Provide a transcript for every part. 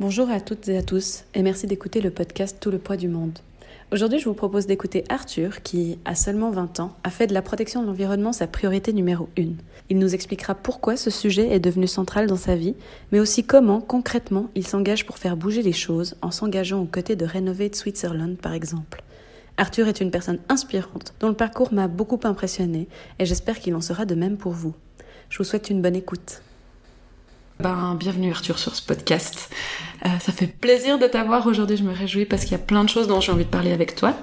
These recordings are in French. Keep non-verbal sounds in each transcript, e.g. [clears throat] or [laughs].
Bonjour à toutes et à tous et merci d'écouter le podcast Tout le poids du monde. Aujourd'hui, je vous propose d'écouter Arthur qui, à seulement 20 ans, a fait de la protection de l'environnement sa priorité numéro une. Il nous expliquera pourquoi ce sujet est devenu central dans sa vie, mais aussi comment, concrètement, il s'engage pour faire bouger les choses en s'engageant aux côtés de Renovate Switzerland, par exemple. Arthur est une personne inspirante dont le parcours m'a beaucoup impressionné et j'espère qu'il en sera de même pour vous. Je vous souhaite une bonne écoute. Ben, bienvenue Arthur sur ce podcast. Euh, ça fait plaisir de t'avoir aujourd'hui, je me réjouis parce qu'il y a plein de choses dont j'ai envie de parler avec toi.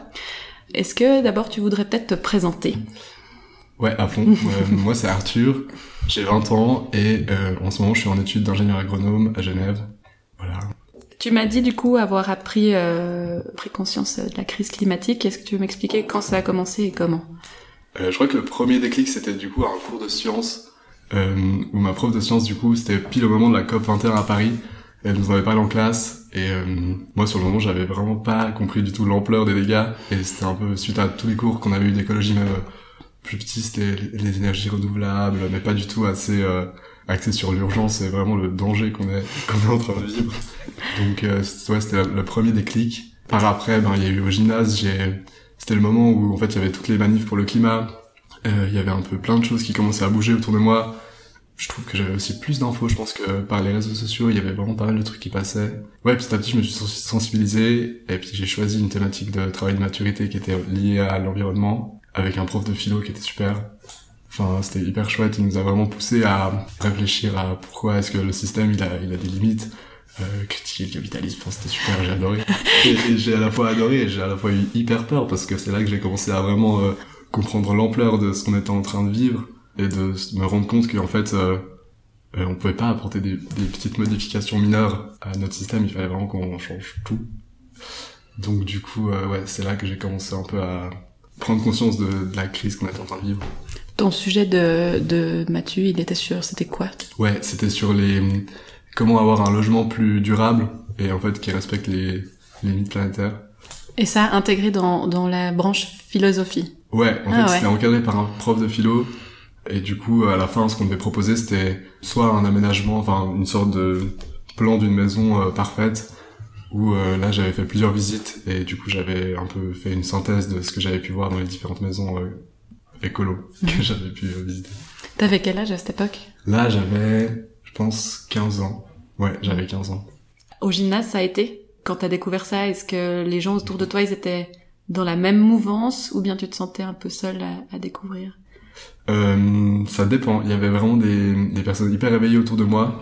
Est-ce que d'abord tu voudrais peut-être te présenter? Ouais, à fond. [laughs] Euh, moi c'est Arthur, j'ai 20 ans et euh, en ce moment je suis en études d'ingénieur agronome à Genève. Voilà. Tu m'as dit du coup avoir appris, pris conscience de la crise climatique. Est-ce que tu veux m'expliquer quand ça a commencé et comment? Je crois que le premier déclic c'était du coup un cours de sciences où ma prof de sciences, du coup, c'était pile au moment de la COP 21 à Paris. Elle nous en avait parlé en classe, et euh, moi, sur le moment, j'avais vraiment pas compris du tout l'ampleur des dégâts, et c'était un peu suite à tous les cours qu'on avait eu d'écologie, même euh, plus petit, c'était les énergies renouvelables, mais pas du tout assez euh, axé sur l'urgence et vraiment le danger qu'on est, [laughs] qu'on est en train de vivre. Donc, euh, ouais, c'était le premier déclic. Par après, ben, il y a eu au gymnase, c'était le moment où, en fait, il y avait toutes les manifs pour le climat, euh, il y avait un peu plein de choses qui commençaient à bouger autour de moi. Je trouve que j'avais aussi plus d'infos, je pense que par les réseaux sociaux, il y avait vraiment pas mal de trucs qui passaient. Ouais, petit à petit, je me suis sensibilisé, et puis j'ai choisi une thématique de travail de maturité qui était liée à l'environnement, avec un prof de philo qui était super. Enfin, c'était hyper chouette, il nous a vraiment poussé à réfléchir à pourquoi est-ce que le système, il a, il a des limites, euh, critiquer le capitalisme, enfin, c'était super, j'ai adoré. [laughs] Et, j'ai à la fois adoré et j'ai à la fois eu hyper peur, parce que c'est là que j'ai commencé à vraiment... Euh, comprendre l'ampleur de ce qu'on était en train de vivre et de me rendre compte qu'en fait euh, euh, on pouvait pas apporter des, petites modifications mineures à notre système, il fallait vraiment qu'on change tout. Donc du coup, euh, ouais, c'est là que j'ai commencé un peu à prendre conscience de, la crise qu'on était en train de vivre. Ton sujet de, de Mathieu, il était sur, c'était quoi? Ouais, c'était sur les comment avoir un logement plus durable et en fait qui respecte les, les limites planétaires. Et ça intégré dans, dans la branche philosophie? Ouais, en ah fait, c'était encadré par un prof de philo. Et du coup, à la fin, ce qu'on devait proposer, c'était soit un aménagement, enfin, une sorte de plan d'une maison euh, parfaite, où euh, là, j'avais fait plusieurs visites, et du coup, j'avais un peu fait une synthèse de ce que j'avais pu voir dans les différentes maisons euh, écolo que mhm. j'avais pu visiter. T'avais quel âge à cette époque? Là, j'avais, je pense, 15 ans. Ouais, j'avais 15 ans. Au gymnase, ça a été? Quand t'as découvert ça, est-ce que les gens autour de toi, ils étaient dans la même mouvance ou bien tu te sentais un peu seul à, découvrir? Euh, Ça dépend. Il y avait vraiment des, des personnes hyper réveillées autour de moi.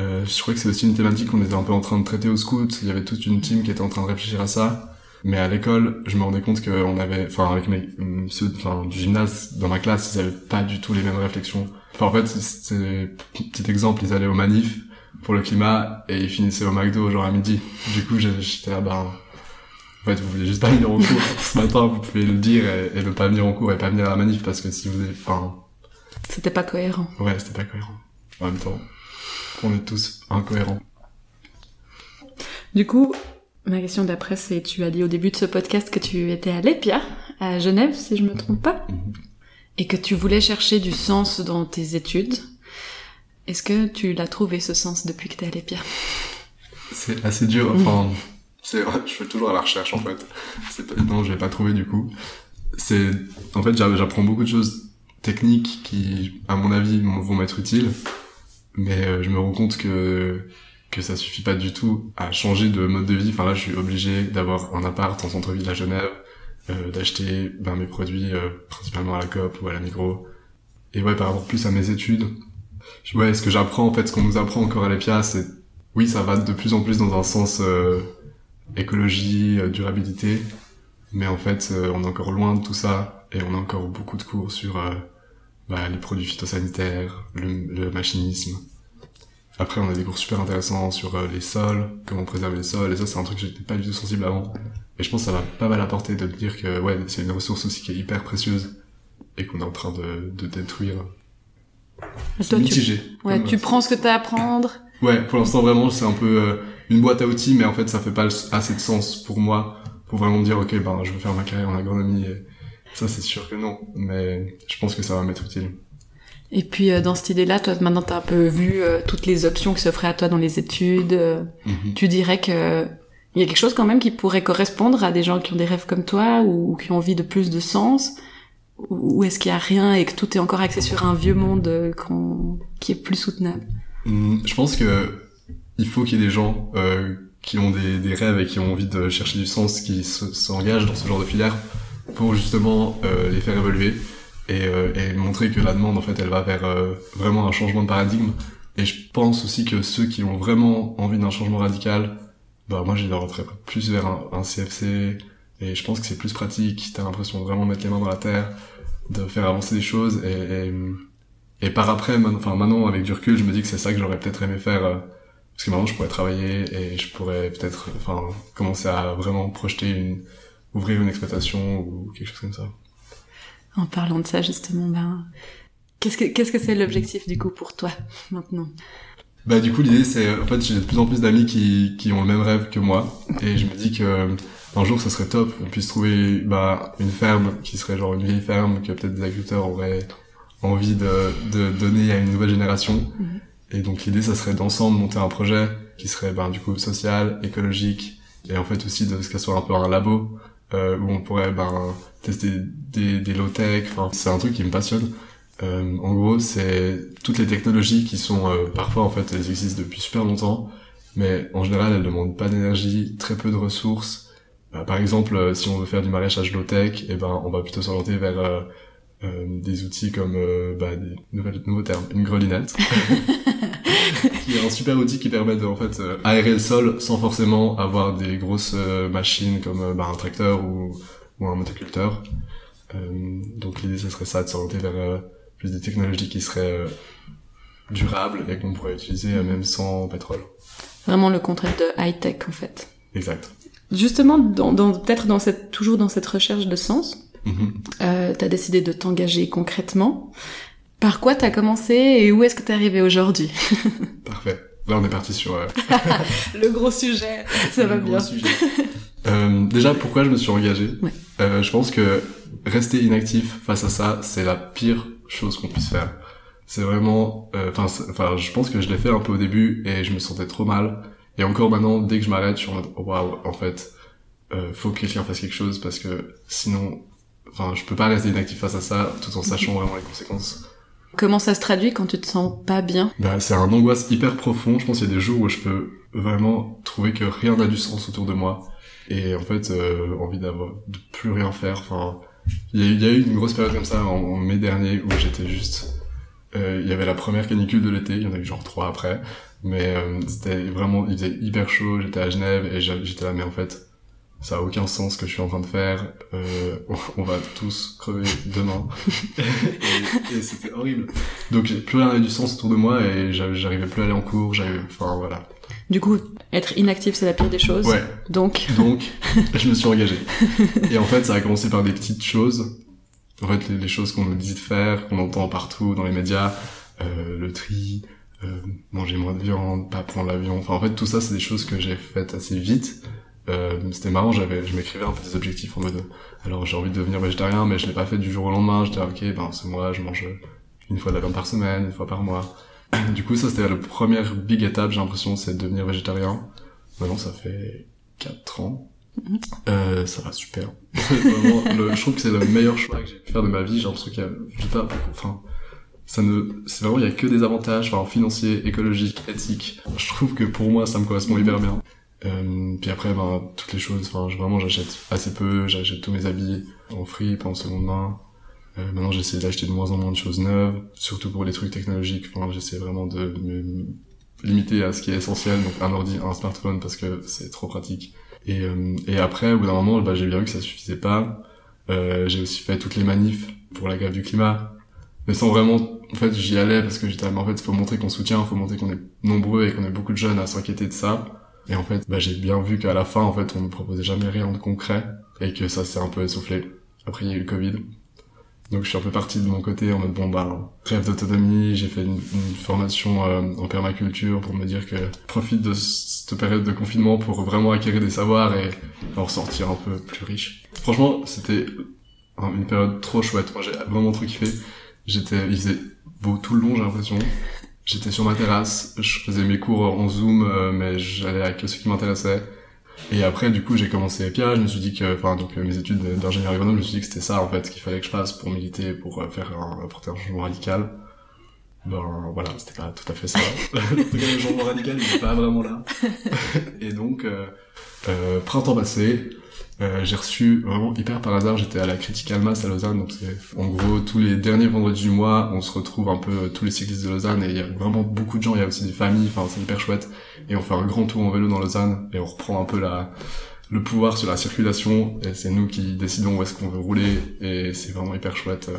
Euh, je crois que c'est aussi une thématique qu'on était un peu en train de traiter au scout. Il y avait toute une team qui était en train de réfléchir à ça. Mais à l'école, je me rendais compte qu'on avait, enfin, avec mes, ceux, enfin, du gymnase, dans ma classe, ils avaient pas du tout les mêmes réflexions. Enfin, en fait, c'est, petit exemple, ils allaient au manif pour le climat et ils finissaient au McDo, genre à midi. Du coup, j'étais là, ben, en fait, vous voulez juste pas venir en cours. [laughs] Ce matin, vous pouvez le dire et, ne pas venir en cours et pas venir à la manif parce que si vous êtes, enfin. C'était pas cohérent. Ouais, c'était pas cohérent. En même temps, on est tous incohérents. Du coup, ma question d'après, c'est tu as dit au début de ce podcast que tu étais à l'EPIA, à Genève, si je me trompe pas, mhm. et que tu voulais chercher du sens dans tes études. Est-ce que tu l'as trouvé ce sens depuis que t'es à l'EPIA C'est assez dur, enfin. C'est je fais toujours à la recherche en fait. Pas, non, je l'ai pas trouvé du coup. C'est en fait j'apprends beaucoup de choses techniques qui à mon avis vont m'être utiles, mais euh, je me rends compte que que ça suffit pas du tout à changer de mode de vie. Enfin là, je suis obligé d'avoir un appart en centre-ville à Genève, euh, d'acheter ben, mes produits euh, principalement à la Coop ou à la Migros. Et ouais, par rapport plus à mes études, ouais, ce que j'apprends en fait, ce qu'on nous apprend encore à l'EPIA, c'est oui, ça va de plus en plus dans un sens euh, écologie, euh, durabilité. Mais en fait, euh, on est encore loin de tout ça et on a encore beaucoup de cours sur euh, bah, les produits phytosanitaires, le, machinisme. Après, on a des cours super intéressants sur les sols, comment préserver les sols, et ça, c'est un truc que j'étais pas du tout sensible avant. Et je pense que ça va pas mal apporter de dire que ouais, c'est une ressource aussi qui est hyper précieuse et qu'on est en train de, de détruire. C'est mitigé. Tu... Ouais, tu prends ce que t'as à apprendre. Ouais, pour l'instant vraiment, c'est un peu une boîte à outils, mais en fait, ça fait pas assez de sens pour moi pour vraiment dire, ok, ben, je veux faire ma carrière en agronomie. Et ça, c'est sûr que non, mais je pense que ça va m'être utile. Et puis euh, dans cette idée-là, toi maintenant t'as un peu vu euh, toutes les options qui s'offraient à toi dans les études. euh, Mhm. Tu dirais que il y a quelque chose quand même qui pourrait correspondre à des gens qui ont des rêves comme toi ou, ou qui ont envie de plus de sens? Ou est-ce qu'il y a rien et que tout est encore axé sur un vieux monde qui est plus soutenable? Hum, Je pense que il faut qu'il y ait des gens euh, qui ont des, rêves et qui ont envie de chercher du sens, qui se- s'engagent dans ce genre de filière pour justement euh, les faire évoluer et, euh, et montrer que la demande en fait elle va vers vraiment un changement de paradigme. Et je pense aussi que ceux qui ont vraiment envie d'un changement radical, bah moi j'orienterais plus vers un, CFC et je pense que c'est plus pratique. T'as l'impression de vraiment mettre les mains dans la terre, de faire avancer des choses et, par après, enfin maintenant avec du recul, je me dis que c'est ça que j'aurais peut-être aimé faire, parce que maintenant je pourrais travailler et je pourrais peut-être, enfin commencer à vraiment projeter une, ouvrir une exploitation ou quelque chose comme ça. En parlant de ça justement, ben qu'est-ce que qu'est-ce que c'est l'objectif du coup pour toi maintenant? Bah du coup l'idée c'est, en fait j'ai de plus en plus d'amis qui qui ont le même rêve que moi et je me dis que un jour ce serait top qu'on puisse trouver bah une ferme qui serait genre une vieille ferme que peut-être des agriculteurs auraient envie de de donner à une nouvelle génération. Mhm. Et donc l'idée, ça serait d'ensemble monter un projet qui serait ben, du coup social, écologique, et en fait aussi de ce qu'elle soit un peu un labo euh, où on pourrait ben, tester des, des low-tech. Enfin, c'est un truc qui me passionne. Euh, en gros, c'est toutes les technologies qui sont euh, parfois en fait elles existent depuis super longtemps, mais en général elles demandent pas d'énergie, très peu de ressources. Bah, par exemple, euh, si on veut faire du maraîchage low-tech, et ben on va plutôt s'orienter vers euh, des outils comme euh, bah, des nouvelles, nouveaux termes, une grelinette, [laughs] qui est un super outil qui permet de en fait euh, aérer le sol sans forcément avoir des grosses euh, machines comme euh, bah, un tracteur ou, ou un motoculteur. Euh, donc l'idée ce serait ça de s'orienter vers euh, plus des technologies qui seraient euh, durables et qu'on pourrait utiliser euh, même sans pétrole. Vraiment le contraire de high tech en fait. Exact. Justement, dans, dans- peut-être dans cette toujours dans cette recherche de sens, Mhm. euh, t'as décidé de t'engager concrètement. Par quoi t'as commencé et où est-ce que t'es arrivé aujourd'hui [laughs] Parfait. Là on est parti sur euh, [laughs] Le gros sujet, ça va Le gros bien. sujet. Euh, déjà, pourquoi je me suis engagé Ouais. Euh, Je pense que rester inactif face à ça, c'est la pire chose qu'on puisse faire. C'est vraiment, euh, enfin, je pense que je l'ai fait un peu au début et je me sentais trop mal. Et encore maintenant, dès que je m'arrête, je suis en mode, waouh, en fait, euh, faut que quelqu'un fasse quelque chose parce que sinon, enfin, je peux pas rester inactif face à ça tout en sachant vraiment les conséquences. Comment ça se traduit quand tu te sens pas bien? Bah, c'est un angoisse hyper profond. Je pense qu'il y a des jours où je peux vraiment trouver que rien n'a du sens autour de moi. Et en fait, euh, envie d'avoir, de plus rien faire. Enfin, il y, a eu- il y a eu une grosse période comme ça en, en mai dernier où j'étais juste, euh, il y avait la première canicule de l'été. Il y en a eu genre trois après. Mais euh, c'était vraiment, il faisait hyper chaud. J'étais à Genève et j'étais là, mais en fait, ça a aucun sens ce que je suis en train de faire. Euh, [laughs] on, va tous crever demain. [laughs] et et c'était horrible. Donc j'ai plus rien avait du sens autour de moi et j'a- j'arrivais plus à aller en cours. J'avais, enfin voilà. Du coup, être inactif, c'est la pire des choses. Ouais. Donc, [laughs] Donc je me suis engagé. Et en fait, ça a commencé par des petites choses. En fait, les, les choses qu'on nous dit de faire, qu'on entend partout dans les médias, euh, le tri, euh, manger moins de viande, pas prendre l'avion. Enfin, en fait, tout ça, c'est des choses que j'ai faites assez vite. Euh, c'était marrant, j'avais, je m'écrivais un peu des objectifs en mode, alors j'ai envie de devenir végétarien, mais je l'ai pas fait du jour au lendemain. J'étais ok, ben c'est moi, je mange une fois de la viande par semaine, une fois par mois. [coughs] Du coup, ça c'était la première big étape, j'ai l'impression, c'est de devenir végétarien. Maintenant, ça fait 4 ans. Mhm. Euh, ça va super. [laughs] Vraiment, le- je trouve que c'est le meilleur choix que j'ai pu faire de ma vie. J'ai l'impression qu'il y a, je sais pas, enfin, ça ne, c'est vraiment, il y a que des avantages, enfin, financiers, écologiques, éthiques. Je trouve que pour moi, ça me correspond hyper bien. Euh, puis après, ben, toutes les choses, enfin, vraiment, j'achète assez peu, j'achète tous mes habits en free, pas en seconde main. Euh, maintenant, j'essaie d'acheter de moins en moins de choses neuves, surtout pour les trucs technologiques. Enfin, j'essaie vraiment de me limiter à ce qui est essentiel, donc un ordi, un smartphone, parce que c'est trop pratique. Et, euh, et après, au bout d'un moment, bah, j'ai bien vu que ça suffisait pas. Euh, j'ai aussi fait toutes les manifs pour la grève du climat, mais sans vraiment, en fait, j'y allais parce que j'étais, mais en fait, faut montrer qu'on soutient, faut montrer qu'on est nombreux et qu'on est beaucoup de jeunes à s'inquiéter de ça. Et en fait, bah, j'ai bien vu qu'à la fin, en fait, on ne proposait jamais rien de concret et que ça s'est un peu essoufflé. Après, il y a eu le Covid. Donc, je suis un peu parti de mon côté en mode, bon, bah, rêve d'autonomie, j'ai fait une, formation euh, en permaculture pour me dire que profite de cette période de confinement pour vraiment acquérir des savoirs et en ressortir un peu plus riche. Franchement, c'était un- une période trop chouette. Moi, j'ai vraiment trop kiffé. J'étais, il faisait beau tout le long, j'ai l'impression. J'étais sur ma terrasse, je faisais mes cours en Zoom, euh, mais j'allais avec ceux qui m'intéressaient. Et après, du coup, j'ai commencé PIA, je me suis dit que, enfin, donc, mes études d'ingénieur agronome, je me suis dit que c'était ça, en fait, qu'il fallait que je fasse pour militer, pour euh, faire un, apporter un changement radical. Ben, voilà, c'était pas tout à fait ça. [laughs] en tout cas, le changement radical, il n'est pas vraiment là. [laughs] Et donc, euh, euh, printemps passé, euh, j'ai reçu vraiment hyper par hasard, j'étais à la Critique Almas à Lausanne, donc c'est en gros tous les derniers vendredis du mois, on se retrouve un peu euh, tous les cyclistes de Lausanne et il y a vraiment beaucoup de gens, il y a aussi des familles, enfin c'est hyper chouette et on fait un grand tour en vélo dans Lausanne et on reprend un peu la le pouvoir sur la circulation et c'est nous qui décidons où est-ce qu'on veut rouler et c'est vraiment hyper chouette. Euh.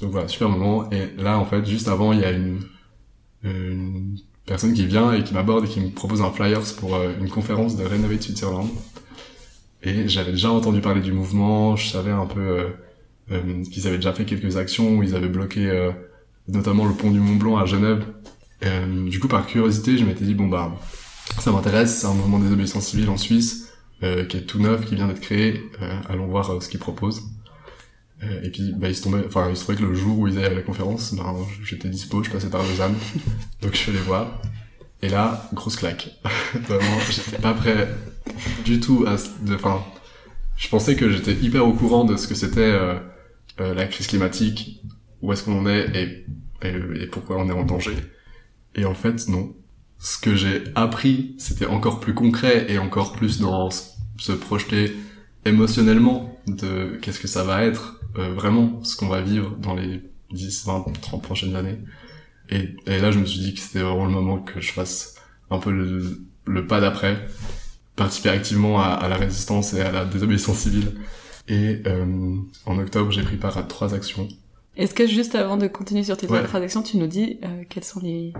Donc voilà, super moment et là en fait juste avant il y a une une personne qui vient et qui m'aborde et qui me propose un flyers pour une conférence de Renovate Switzerland et j'avais déjà entendu parler du mouvement, je savais un peu euh, euh, qu'ils avaient déjà fait quelques actions où ils avaient bloqué euh, notamment le pont du Mont Blanc à Genève. du coup, par curiosité, je m'étais dit, bon bah, ça m'intéresse, c'est un mouvement des obéissances civiles en Suisse, qui est tout neuf, qui vient d'être créé, allons voir ce qu'ils proposent. et puis, bah, il se tombait, trouvait que le jour où ils allaient à la conférence, ben, j'étais dispo, je passais par Lausanne, donc je suis allé voir. Et là, grosse claque. [laughs] Vraiment, j'étais pas prêt du tout à, enfin, je pensais que j'étais hyper au courant de ce que c'était euh, euh, la crise climatique, où est-ce qu'on en est et, et, pourquoi on est en danger. Et en fait, non. Ce que j'ai appris, c'était encore plus concret et encore plus dans se projeter émotionnellement de qu'est-ce que ça va être euh, vraiment ce qu'on va vivre dans les 10, 20, 30 prochaines années. Et, et là, je me suis dit que c'était vraiment le moment que je fasse un peu le, le pas d'après, participer activement à, à, la résistance et à la désobéissance civile. Et euh, en octobre, j'ai pris part à trois actions. Est-ce que juste avant de continuer sur tes trois actions, tu nous dis euh, quelles sont les,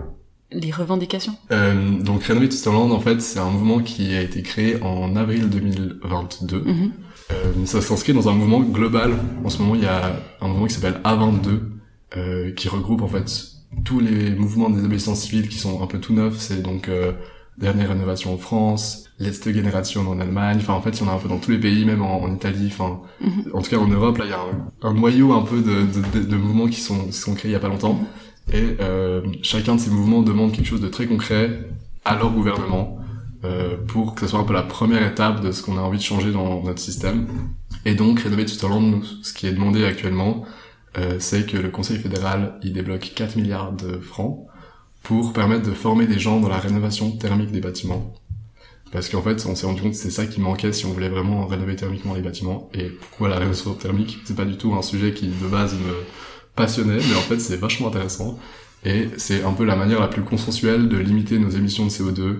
les revendications? Euh, Donc Renovate Switzerland, en fait, c'est un mouvement qui a été créé en avril 2022. Mm-hmm. euh, ça s'inscrit dans un mouvement global. En ce moment, il y a un mouvement qui s'appelle A22, euh, qui regroupe en fait tous les mouvements des obéissances civiles qui sont un peu tout neufs, c'est donc euh, dernière rénovation en France, l'Est Génération en Allemagne, enfin en fait il y en a un peu dans tous les pays, même en, Italie, enfin mhm. en tout cas en Europe là il y a un, noyau un peu de, de, de, mouvements qui sont, qui sont créés il y a pas longtemps, et euh, chacun de ces mouvements demande quelque chose de très concret à leur gouvernement euh, pour que ce soit un peu la première étape de ce qu'on a envie de changer dans notre système. Et donc Rénover Switzerland, ce qui est demandé actuellement, euh, c'est que le Conseil fédéral il débloque 4 milliards de francs pour permettre de former des gens dans la rénovation thermique des bâtiments. Parce qu'en fait, on s'est rendu compte que c'est ça qui manquait si on voulait vraiment rénover thermiquement les bâtiments. Et pourquoi la rénovation thermique? C'est pas du tout un sujet qui de base me passionnait, mais en fait c'est vachement intéressant. Et c'est un peu la manière la plus consensuelle de limiter nos émissions de CO2.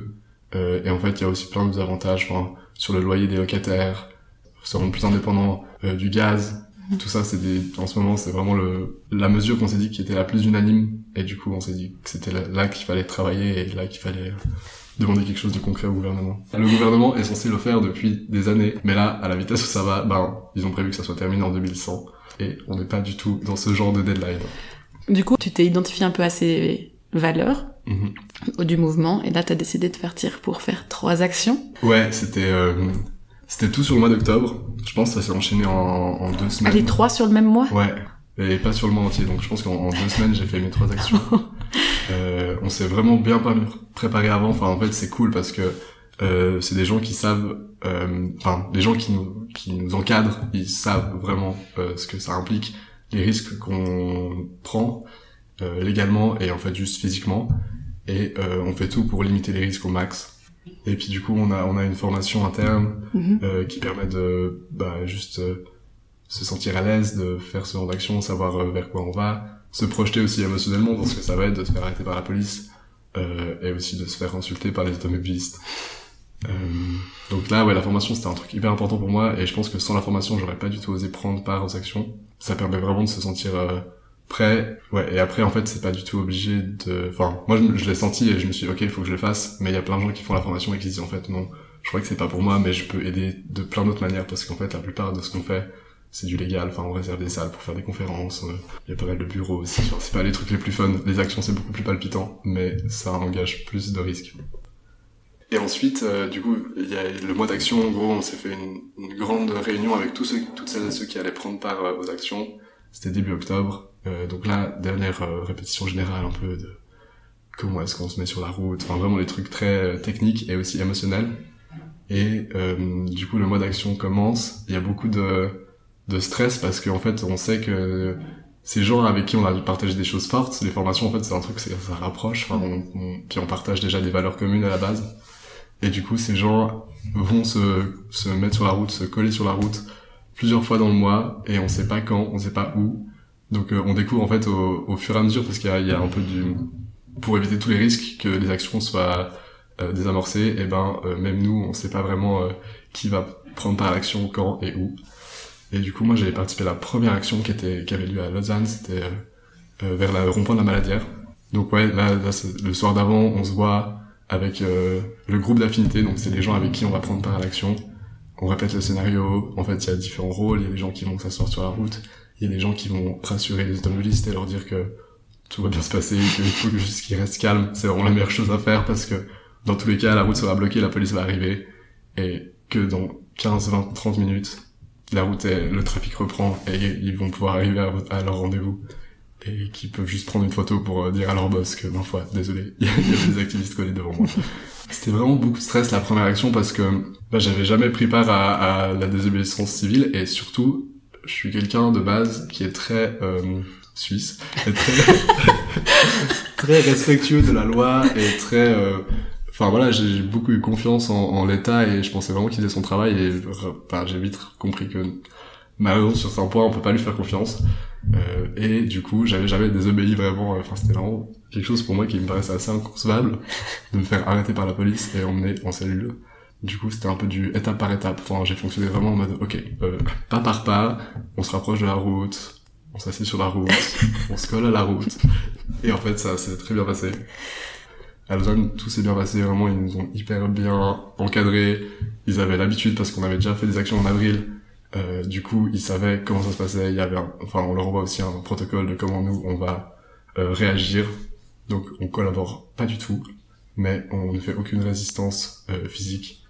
Euh, et en fait, il y a aussi plein d'autres avantages sur le loyer des locataires, se rendre plus indépendant euh, du gaz, tout ça, c'est des, en ce moment, c'est vraiment le, la mesure qu'on s'est dit qui était la plus unanime. Et du coup, on s'est dit que c'était là, qu'il fallait travailler et là qu'il fallait demander quelque chose de concret au gouvernement. Le gouvernement est censé le faire depuis des années, mais là, à la vitesse où ça va, ben, ils ont prévu que ça soit terminé en 2100. Et on n'est pas du tout dans ce genre de deadline. Du coup, tu t'es identifié un peu à ces valeurs mm-hmm. du mouvement, et là, t'as décidé de partir pour faire trois actions. Ouais, c'était, euh, c'était tout sur le mois d'octobre. Je pense que ça s'est enchaîné en, en, deux semaines. Ah, les trois sur le même mois? Ouais. Et pas sur le mois entier. Donc je pense qu'en deux semaines, j'ai fait mes trois actions. [laughs] euh, on s'est vraiment bien préparé avant. Enfin, en fait, c'est cool parce que euh, c'est des gens qui savent, euh, enfin, des gens qui nous, qui nous encadrent, ils savent vraiment euh, ce que ça implique, les risques qu'on prend euh, légalement et en fait juste physiquement. Et euh, on fait tout pour limiter les risques au max. Et puis du coup, on a on a une formation interne mhm. euh, qui permet de bah, juste euh, se sentir à l'aise, de faire ce genre d'action, savoir euh, vers quoi on va, se projeter aussi émotionnellement dans ce que ça va être de se faire arrêter par la police euh, et aussi de se faire insulter par les automobilistes. donc là, ouais, la formation c'était un truc hyper important pour moi et je pense que sans la formation, j'aurais pas du tout osé prendre part aux actions. Ça permet vraiment de se sentir après, ouais, et après, en fait, c'est pas du tout obligé de... Enfin, moi, je, l'ai senti et je me suis dit, ok, il faut que je le fasse, mais il y a plein de gens qui font la formation et qui se disent, en fait, non, je crois que c'est pas pour moi, mais je peux aider de plein d'autres manières, parce qu'en fait, la plupart de ce qu'on fait, c'est du légal, enfin, on réserve des salles pour faire des conférences, euh, il y a pas mal de bureaux aussi, c'est pas les trucs les plus fun, les actions, c'est beaucoup plus palpitant, mais ça engage plus de risques. Et ensuite, euh, du coup, il y a le mois d'action, en gros, on s'est fait une, grande réunion avec tous toutes celles et ceux qui allaient prendre part euh, aux actions. C'était début octobre. Euh, donc là, dernière euh, répétition générale un peu de comment est-ce qu'on se met sur la route, enfin vraiment des trucs très techniques et aussi émotionnels. Et du coup, le mois d'action commence. Il y a beaucoup de, de stress parce qu'en fait, on sait que ces gens avec qui on a partagé des choses fortes, les formations en fait c'est un truc ça rapproche, enfin on, puis on partage déjà des valeurs communes à la base. Et du coup ces gens vont se, se mettre sur la route, se coller sur la route plusieurs fois dans le mois et on sait pas quand, on sait pas où. Donc euh, on découvre en fait au, au, fur et à mesure parce qu'il y, y a, un peu du pour éviter tous les risques que les actions soient euh, désamorcées. Et ben euh, même nous on sait pas vraiment qui va prendre part à l'action quand et où. Et du coup, moi, j'avais participé à la première action qui était qui avait lieu à Lausanne, c'était euh, euh vers le rond-point de la Maladière. Donc ouais, là, le soir d'avant, on se voit avec euh, le groupe d'affinité, donc c'est les gens avec qui on va prendre part à l'action. On répète le scénario. En fait, il y a différents rôles. Il y a des gens qui vont s'asseoir sur la route. Il y a des gens qui vont rassurer les automobilistes et leur dire que tout va bien se passer, qu'il faut juste qu'ils restent calmes. C'est vraiment la meilleure chose à faire parce que dans tous les cas, la route sera bloquée, la police va arriver et que dans 15, 20, 30 minutes, la route, est, le trafic reprend et ils vont pouvoir arriver à, leur rendez-vous et qu'ils peuvent juste prendre une photo pour dire à leur boss que, ma foi, désolé, [laughs] il y a des activistes collés devant moi. C'était vraiment beaucoup de stress la première action parce que bah, j'avais jamais pris part à, la désobéissance civile et surtout, je suis quelqu'un de base qui est très euh, suisse. Et très [laughs] très respectueux de la loi et très euh, enfin voilà, j'ai beaucoup eu confiance en, en l'État et je pensais vraiment qu'il faisait son travail et enfin, j'ai vite compris que malheureusement sur certains points on peut pas lui faire confiance. Euh, et du coup j'avais jamais désobéi vraiment enfin c'était vraiment quelque chose pour moi qui me paraissait assez inconcevable de me faire arrêter par la police et emmener en cellule du coup c'était un peu du étape par étape enfin j'ai fonctionné vraiment en mode ok euh, pas par pas on se rapproche de la route on s'assied sur la route [laughs] on se colle à la route et en fait ça s'est très bien passé à Lausanne, tout s'est bien passé, vraiment, ils nous ont hyper bien encadrés. Ils avaient l'habitude parce qu'on avait déjà fait des actions en avril. Euh, du coup, ils savaient comment ça se passait. Il y avait, enfin, on leur envoie aussi un protocole de comment nous on va euh, réagir. Donc, on collabore pas du tout, mais on ne fait aucune résistance euh, physique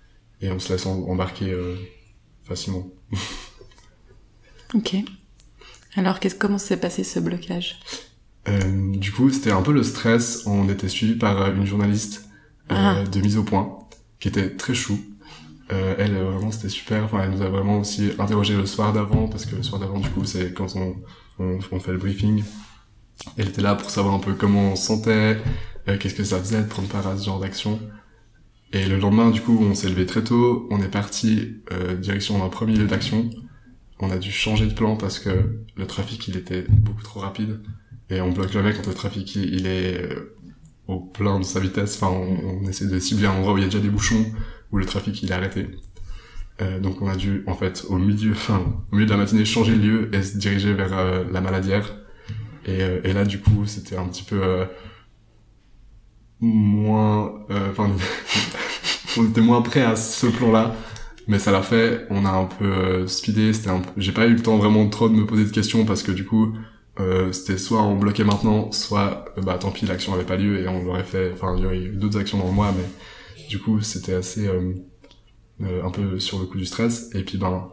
et on se laisse embarquer euh, facilement. [laughs] ok. Alors, comment s'est passé ce blocage? Euh, du coup, c'était un peu le stress. On était suivi par euh, une journaliste euh, ah. de mise au point qui était très chou. Euh, elle, vraiment, c'était super. Enfin, elle nous a vraiment aussi interrogé le soir d'avant parce que le soir d'avant, du coup, c'est quand on, on, on, fait le briefing. Elle était là pour savoir un peu comment on se sentait, qu'est-ce que ça faisait de prendre part à ce genre d'action. Et le lendemain, du coup, on s'est levé très tôt. On est parti euh, direction d'un premier lieu d'action. On a dû changer de plan parce que le trafic, il était beaucoup trop rapide et on bloque le quand le trafic il, est euh, au plein de sa vitesse. Enfin, on, essaie de cibler un endroit où il y a déjà des bouchons, où le trafic il est arrêté. Euh, donc on a dû en fait au milieu, [laughs] enfin au milieu de la matinée changer de lieu et se diriger vers euh, la maladière. Et, et, là du coup c'était un petit peu moins, enfin [laughs] on était moins prêt à ce plan-là mais ça l'a fait on a un peu speedé c'était un j'ai pas eu le temps vraiment trop de me poser de questions parce que du coup euh, c'était soit on bloquait maintenant, soit euh, bah tant pis l'action avait pas lieu et on l'aurait fait. Enfin il y aurait eu d'autres actions dans le mois, mais du coup c'était assez euh, euh, un peu sur le coup du stress. Et puis ben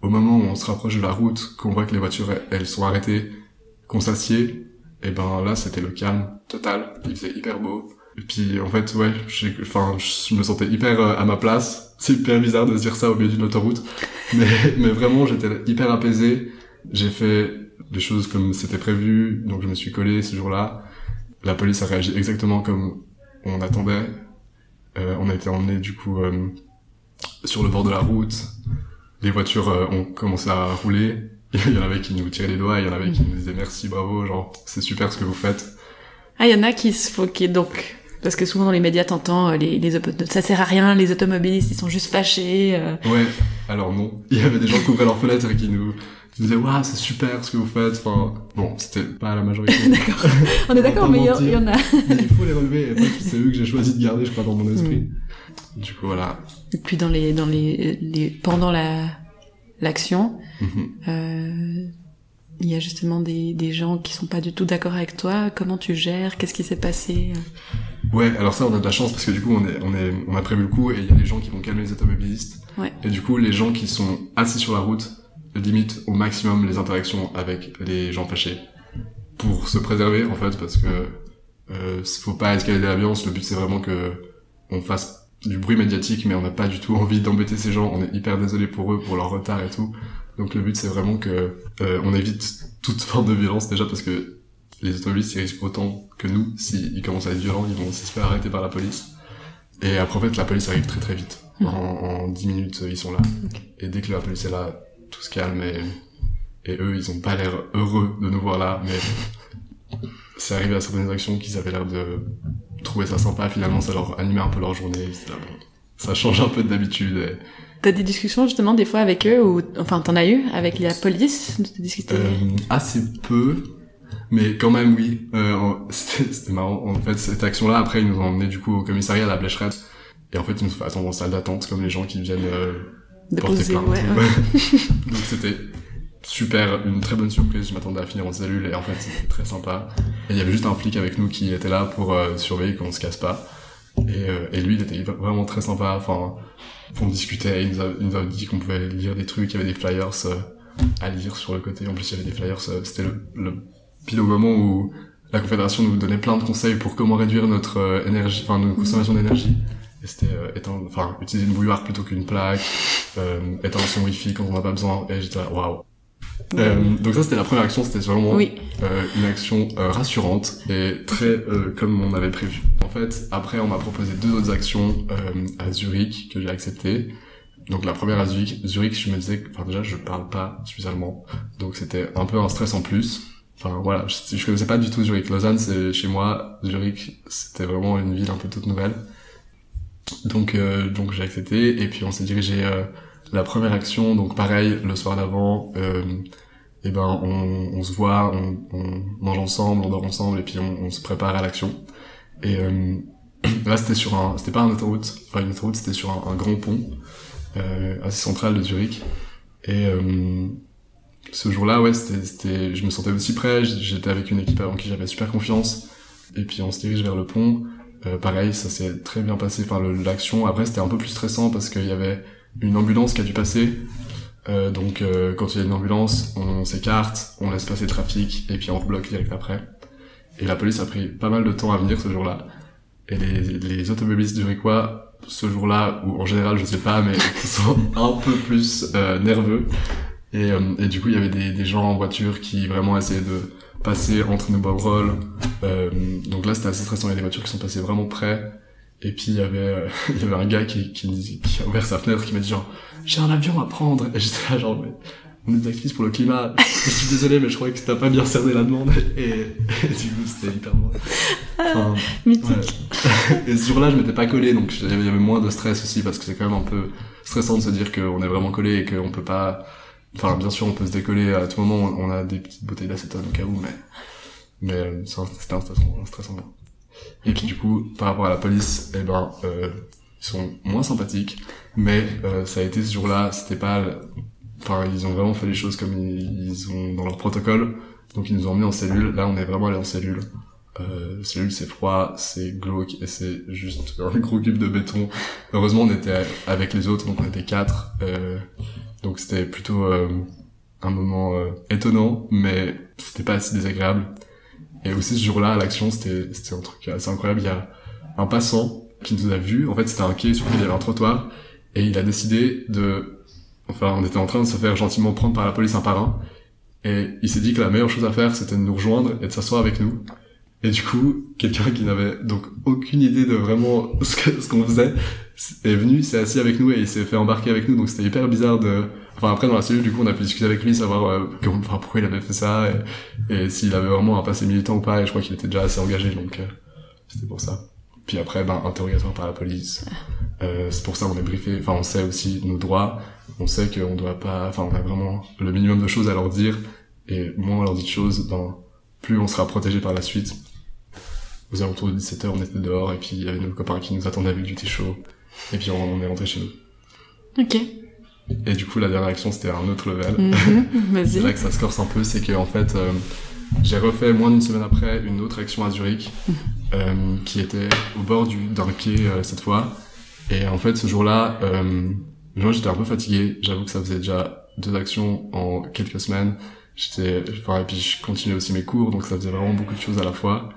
au moment où on se rapproche de la route, qu'on voit que les voitures elles sont arrêtées, qu'on s'assied, et ben là c'était le calme total. Il faisait hyper beau. Et puis en fait ouais, enfin je me sentais hyper à ma place. C'est hyper bizarre de dire ça au milieu d'une autoroute, [laughs] mais mais vraiment j'étais hyper apaisé. J'ai fait les choses comme c'était prévu, donc je me suis collé ce jour-là. La police a réagi exactement comme on attendait. Euh, on a été emmené du coup euh, sur le bord de la route. Les voitures euh, ont commencé à rouler. [laughs] il y en avait qui nous tiraient les doigts, il y en avait qui nous disaient merci, bravo, genre c'est super ce que vous faites. Ah, il y en a qui se foquaient donc parce que souvent dans les médias t'entends les, les ça sert à rien, les automobilistes ils sont juste fâchés. Ouais, alors non, il y avait des gens qui ouvraient leurs fenêtres et qui nous je disais waouh c'est super ce que vous faites. Enfin bon c'était pas la majorité. [laughs] D'accord. On est d'accord mais il y, en a. mais il faut les relever. C'est eux que j'ai choisi de garder je crois dans mon esprit. Mm. du coup voilà. Et puis dans les dans les, les pendant la l'action mm-hmm. euh, il y a justement des, des gens qui sont pas du tout d'accord avec toi. Comment tu gères? Qu'est-ce qui s'est passé? Ouais alors ça on a de la chance parce que du coup on est on est on a prévu le coup et il y a des gens qui vont calmer les automobilistes ouais. et du coup les gens qui sont assis sur la route limite au maximum les interactions avec les gens fâchés. pour se préserver en fait parce que euh, faut pas escalader la violence. Le but c'est vraiment que on fasse du bruit médiatique, mais on n'a pas du tout envie d'embêter ces gens. On est hyper désolé pour eux, pour leur retard et tout. Donc le but c'est vraiment que euh, on évite toute forme de violence déjà parce que les automobilistes ils risquent autant que nous. S'ils commencent à être violents, ils vont se faire arrêter par la police. Et après en fait la police arrive très très vite. En, en 10 minutes ils sont là. Et dès que la police est là, tout se calme et, et eux ils ont pas l'air heureux de nous voir là, mais [laughs] c'est arrivé à certaines actions qu'ils avaient l'air de trouver ça sympa. Finalement ça leur animait un peu leur journée. Là, bon, ça change un peu d'habitude. Et... T'as des discussions justement des fois avec eux ou enfin t'en as eu avec la police euh, Assez peu, mais quand même oui. Euh, [laughs] c'était marrant. En fait cette action-là après ils nous ont emmené du coup au commissariat à la Blécherette et en fait ils nous ont fait attendre en salle d'attente comme les gens qui viennent euh, porter plainte. Ouais, [laughs] Donc c'était super, une très bonne surprise. Je m'attendais à finir en cellule et en fait c'était très sympa. Et il y avait juste un flic avec nous qui était là pour euh, surveiller qu'on se casse pas. Et, euh, et lui, il était vraiment très sympa. Enfin, on discutait, il nous a, il nous a dit qu'on pouvait lire des trucs, il y avait des flyers euh, à lire sur le côté. En plus, il y avait des flyers, euh, c'était le, le pile au moment où la Confédération nous donnait plein de conseils pour comment réduire notre énergie, enfin notre consommation d'énergie. Et c'était éteindre, enfin utiliser une bouilloire plutôt qu'une plaque, éteindre son wifi quand on n'a pas besoin. Et j'étais là, waouh. Euh, donc ça c'était la première action, c'était vraiment oui. euh, une action euh, rassurante et très euh, comme on avait prévu. En fait, après on m'a proposé deux autres actions euh, à Zurich que j'ai acceptées. Donc la première à Zurich, Zurich je me disais, enfin déjà je parle pas allemand, donc c'était un peu un stress en plus. Enfin voilà, je, je connaissais pas du tout Zurich. Lausanne c'est chez moi, Zurich c'était vraiment une ville un peu toute nouvelle. Donc donc j'ai accepté et puis on s'est dirigé la première action, donc pareil, le soir d'avant, euh, eh ben on, se voit, on, mange ensemble, on dort ensemble, et puis on, se prépare à l'action. Et euh, [clears throat] là, c'était sur un, c'était pas un autoroute, enfin une autoroute, c'était sur un, grand pont euh, assez central de Zurich. Euh, ce jour-là, ouais, c'était, je me sentais aussi prêt. J'étais avec une équipe avant qui j'avais super confiance. Et puis on se dirige vers le pont. Euh, pareil, ça s'est très bien passé. Enfin, l'action. Après, c'était un peu plus stressant parce qu'il y avait une ambulance qui a dû passer. Euh, donc euh, quand il y a une ambulance, on s'écarte, on laisse passer le trafic et puis on rebloque direct après. Et la police a pris pas mal de temps à venir ce jour-là. Et les, les automobilistes du Ricois, ce jour-là, ou en général je sais pas, mais [laughs] sont un peu plus nerveux. Et, euh, et, du coup il y avait des, des, gens en voiture qui vraiment essayaient de passer entre nos bob Euh, donc là c'était assez stressant, il y a des voitures qui sont passées vraiment près. Et puis il y avait euh, [laughs] il y avait un gars qui, qui, qui a ouvert sa fenêtre qui m'a dit genre j'ai un avion à prendre. Et j'étais là genre mais on est des actrices pour le climat. [laughs] Je suis désolé mais je croyais que t'as pas bien cerné la demande. Et, et du coup c'était hyper bon enfin, mythique. et ce jour-là je m'étais pas collé donc il y avait moins de stress aussi parce que c'est quand même un peu stressant de se dire qu'on est vraiment collé et qu'on peut pas enfin bien sûr on peut se décoller à tout moment on a des petites bouteilles d'acétone au cas où mais mais c'était un stressant, un stressant et puis du coup, par rapport à la police, eh ben, euh, ils sont moins sympathiques. Mais euh, ça a été ce jour-là, c'était pas... Enfin, ils ont vraiment fait les choses comme ils, ont dans leur protocole. Donc ils nous ont mis en cellule. Là, on est vraiment allé en cellule. Euh, cellule, c'est froid, c'est glauque et c'est juste un gros cube de béton. Heureusement, on était avec les autres, donc on était quatre. Euh, donc c'était plutôt euh, un moment euh, étonnant, mais c'était pas assez désagréable. Et aussi ce jour-là, à l'action, c'était, c'était un truc assez incroyable. Il y a un passant qui nous a vus. En fait, c'était un quai sur lequel il y avait un trottoir. Et il a décidé de... Enfin, on était en train de se faire gentiment prendre par la police un par un. Et il s'est dit que la meilleure chose à faire, c'était de nous rejoindre et de s'asseoir avec nous. Et du coup, quelqu'un qui n'avait donc aucune idée de vraiment [laughs] ce, ce qu'on faisait est venu, s'est assis avec nous et il s'est fait embarquer avec nous. Donc c'était hyper bizarre de Enfin après dans la cellule du coup on a pu discuter avec lui savoir euh, enfin, pourquoi il avait fait ça et, et s'il avait vraiment un passé militant ou pas et je crois qu'il était déjà assez engagé donc euh, c'était pour ça. Puis après ben interrogatoire par la police. Euh, c'est pour ça on est briefé. Enfin on sait aussi nos droits. On sait qu'on doit pas. Enfin on a vraiment le minimum de choses à leur dire et moins on leur dit de choses ben plus on sera protégé par la suite. Aux alentours de 17h on était dehors et puis il y avait nos copains qui nous attendaient avec du thé chaud et puis on, on est rentré chez nous. Ok. Et du coup, la dernière action, c'était un autre level. Mhm, [laughs] c'est là que ça se corse un peu, c'est que en fait, euh, j'ai refait moins d'une semaine après une autre action à Zurich, mhm. euh, qui était au bord du d'un quai euh, cette fois. Et en fait, ce jour-là, moi, j'étais un peu fatigué. J'avoue que ça faisait déjà deux actions en quelques semaines, j'étais, enfin, et puis je continuais aussi mes cours, donc ça faisait vraiment beaucoup de choses à la fois.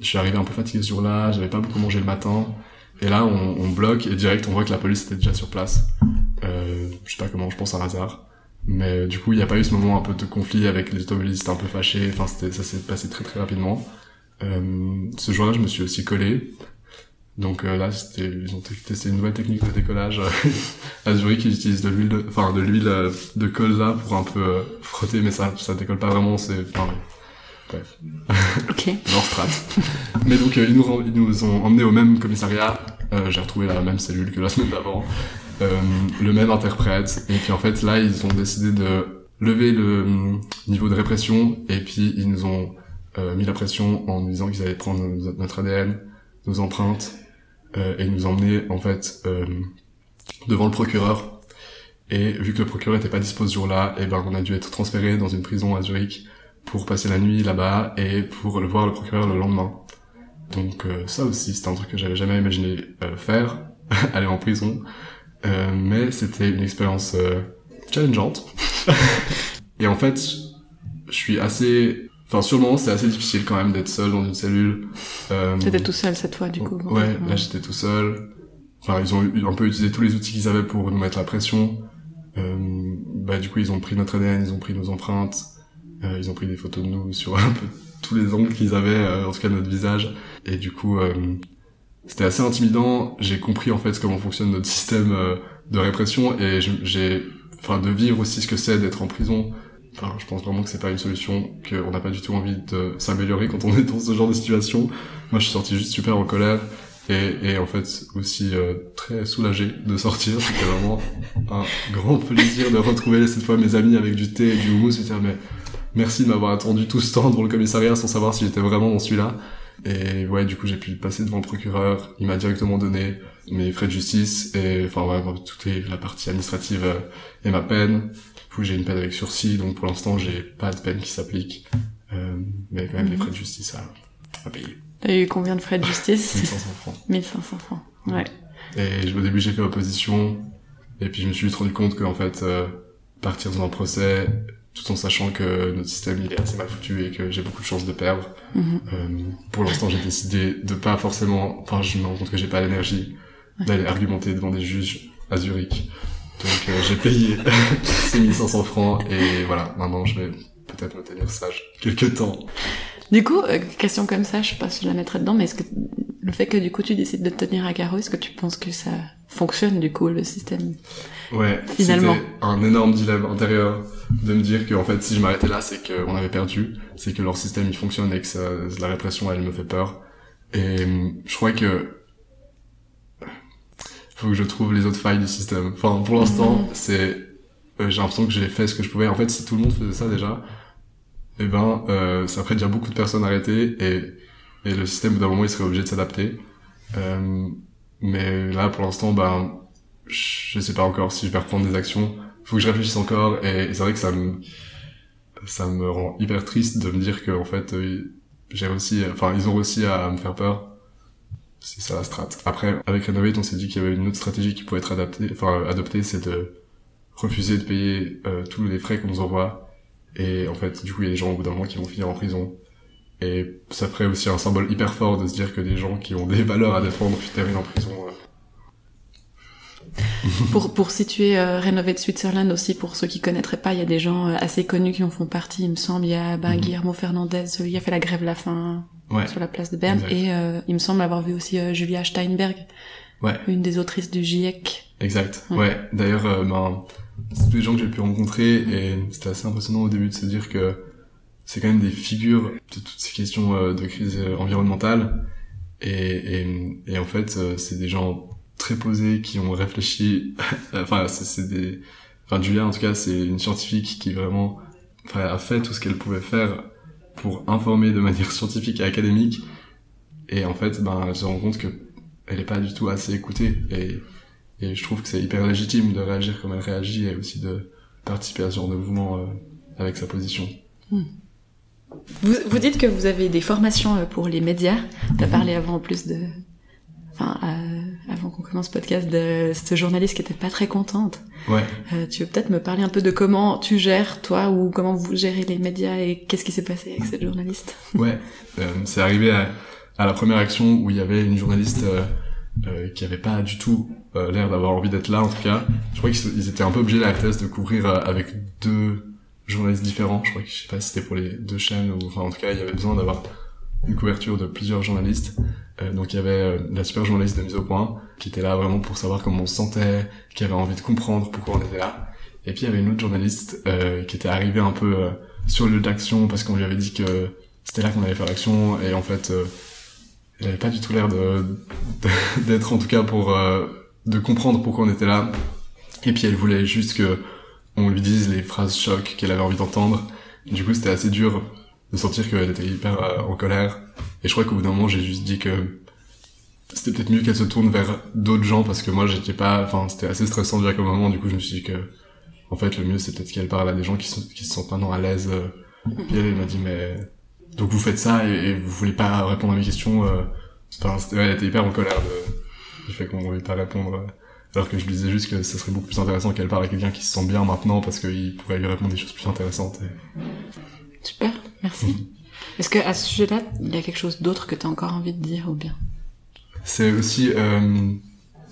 Je suis arrivé un peu fatigué ce jour-là, j'avais pas beaucoup mangé le matin. Et là, on, on, bloque et direct, on voit que la police était déjà sur place. Euh, je sais pas comment, je pense à hasard. Mais du coup, il n'y a pas eu ce moment un peu de conflit avec les automobilistes un peu fâchés. Enfin, c'était, ça s'est passé très très rapidement. Euh, ce jour-là, je me suis aussi collé. Donc euh, là, c'était, ils ont testé une nouvelle technique de décollage [laughs] à Zurich. Ils utilisent de l'huile, de, enfin de l'huile euh, de colza pour un peu euh, frotter, mais ça, ça décolle pas vraiment. C'est, enfin, bref. Ok. [laughs] Leur strat. mais donc ils nous, ils nous ont emmenés au même commissariat. J'ai retrouvé la même cellule que la semaine d'avant, le même interprète. Et puis en fait là, ils ont décidé de lever le niveau de répression et puis ils nous ont mis la pression en nous disant qu'ils allaient prendre notre ADN, nos empreintes euh, et nous emmener en fait euh, devant le procureur. Et vu que le procureur était pas dispo ce jour-là, et eh ben on a dû être transféré dans une prison à Zurich pour passer la nuit là-bas et pour le voir le procureur le lendemain. Donc euh, ça aussi, c'était un truc que j'avais jamais imaginé euh, faire, [laughs] aller en prison. Euh, mais c'était une expérience challengeante. [laughs] et en fait, je suis assez Enfin, sur le moment, c'était assez difficile quand même d'être seul dans une cellule. Euh, T'étais tout seul cette fois, du coup. Ouais, là j'étais tout seul. Enfin, ils ont un peu utilisé tous les outils qu'ils avaient pour nous mettre la pression. Euh, bah, du coup, ils ont pris notre ADN, ils ont pris nos empreintes, euh, ils ont pris des photos de nous sur un peu tous les angles qu'ils avaient, euh, en tout cas notre visage. Et du coup, euh, c'était assez intimidant. J'ai compris en fait comment fonctionne notre système euh, de répression et j'ai, enfin, de vivre aussi ce que c'est d'être en prison Enfin, je pense vraiment que c'est pas une solution, qu'on n'a pas du tout envie de s'améliorer quand on est dans ce genre de situation. Moi, je suis sorti juste super en colère et, et en fait aussi très soulagé de sortir. C'était vraiment un grand plaisir de retrouver cette fois mes amis avec du thé et du houmous. C'était mais merci de m'avoir attendu tout ce temps devant le commissariat sans savoir si j'étais vraiment dans celui-là. Et ouais, du coup, j'ai pu passer devant le procureur. Il m'a directement donné mes frais de justice et enfin ouais, toute la partie administrative euh, et ma peine coup, j'ai une peine avec sursis, donc pour l'instant, j'ai pas de peine qui s'applique. Euh, mais quand même, les mhm. frais de justice à, à payer. T'as eu combien de frais de justice [laughs] 1500 francs. 1500 francs, ouais. Et au début, j'ai fait opposition, et puis je me suis vite rendu compte qu'en fait, euh, partir dans un procès, tout en sachant que notre système il est assez mal foutu et que j'ai beaucoup de chances de perdre. Mhm. euh, pour l'instant, j'ai décidé de pas forcément, enfin, je me rends compte que j'ai pas l'énergie d'aller argumenter devant des juges à Zurich. Donc euh, j'ai payé [laughs] 6500 francs et voilà, maintenant je vais peut-être me tenir sage quelques temps. Du coup, euh, question comme ça, je sais pas si je la mettrais dedans, mais est-ce que le fait que du coup tu décides de te tenir à carreau, est-ce que tu penses que ça fonctionne du coup le système Ouais, finalement. Un énorme dilemme intérieur de me dire que en fait si je m'arrêtais là, c'est qu'on avait perdu, c'est que leur système il fonctionne et que ça, la répression elle me fait peur. Et je crois que faut que je trouve les autres failles du système. Enfin, pour l'instant, mhm. c'est, euh, j'ai l'impression que j'ai fait ce que je pouvais. En fait, si tout le monde faisait ça déjà, eh ben, euh, ça ferait déjà beaucoup de personnes arrêtées et, et le système, d'un moment, il serait obligé de s'adapter. Euh, mais là, pour l'instant, ben, je sais pas encore si je vais reprendre des actions. Faut que je réfléchisse encore et, c'est vrai que ça me, ça me rend hyper triste de me dire que, en fait, euh, j'ai réussi, enfin, ils ont réussi à me faire peur c'est ça la strat. Après, avec Renovate, on s'est dit qu'il y avait une autre stratégie qui pourrait être adaptée, enfin adoptée, c'est de refuser de payer euh, tous les frais qu'on nous envoie. Et en fait, du coup, il y a des gens au bout d'un moment qui vont finir en prison. Et ça ferait aussi un symbole hyper fort de se dire que des gens qui ont des valeurs à défendre terminent en prison. Euh. [laughs] pour, pour situer euh, Renovate Switzerland aussi, pour ceux qui connaîtraient pas, il y a des gens euh, assez connus qui en font partie, il me semble. Il y a ben, Guillermo Fernandez, il a fait la grève la faim sur la place de Berne. Et euh, il me semble avoir vu aussi euh, Julia Steinberg, ouais. une des autrices du GIEC. Exact. Ouais. D'ailleurs, euh, ben, c'est tous les gens que j'ai pu rencontrer et c'était assez impressionnant au début de se dire que c'est quand même des figures de toutes ces questions de crise environnementale. Et, et, et en fait, c'est des gens très posés qui ont réfléchi. [laughs] enfin, c'est des. Enfin, Julia, en tout cas, c'est une scientifique qui vraiment enfin, a fait tout ce qu'elle pouvait faire pour informer de manière [laughs] scientifique et académique. Et en fait, ben, elle se rend compte que elle est pas du tout assez écoutée. Et, et je trouve que c'est hyper légitime de réagir comme elle réagit et aussi de participer à ce genre de mouvement euh, avec sa position. Hmm. Vous, vous dites que vous avez des formations euh, pour les médias. Tu as parlé avant en plus de enfin, euh, avant qu'on commence ce podcast, de cette journaliste qui était pas très contente. Ouais. Euh, tu veux peut-être me parler un peu de comment tu gères, toi, ou comment vous gérez les médias et qu'est-ce qui s'est passé avec cette journaliste? Ouais, c'est arrivé à, à, la première action où il y avait une journaliste euh, euh qui avait pas du tout euh, l'air d'avoir envie d'être là, en tout cas. Je crois qu'ils étaient un peu obligés, la RTS, de couvrir avec deux journalistes différents. Je crois que je sais pas si c'était pour les deux chaînes ou, enfin, en tout cas, il y avait besoin d'avoir une couverture de plusieurs journalistes. Euh, donc il y avait euh, la super journaliste de mise au point qui était là vraiment pour savoir comment on se sentait, qui avait envie de comprendre pourquoi on était là. Et puis il y avait une autre journaliste euh, qui était arrivée un peu euh, sur le lieu d'action parce qu'on lui avait dit que c'était là qu'on allait faire l'action et en fait elle avait pas du tout l'air [laughs] d'être en tout cas pour de comprendre pourquoi on était là. Et puis elle voulait juste que on lui dise les phrases choc qu'elle avait envie d'entendre. Du coup c'était assez dur de sentir qu'elle était hyper euh, en colère. Et je crois qu'au bout d'un moment, j'ai juste dit que c'était peut-être mieux qu'elle se tourne vers d'autres gens parce que moi, j'étais pas, enfin, c'était assez stressant déjà comme moment. Du coup, je me suis dit que, en fait, le mieux, c'est peut-être qu'elle parle à des gens qui, sont, qui se sentent maintenant à l'aise. Et elle, elle m'a dit, mais, donc vous faites ça et, vous voulez pas répondre à mes questions. Euh... Enfin, elle était hyper en colère de, du fait qu'on voulait pas répondre. Alors que je lui disais juste que ça serait beaucoup plus intéressant qu'elle parle à quelqu'un qui se sent bien maintenant parce qu'il pourrait lui répondre des choses plus intéressantes. Super. Merci. Est-ce que à ce sujet-là, il y a quelque chose d'autre que tu as encore envie de dire ou bien? C'est aussi euh,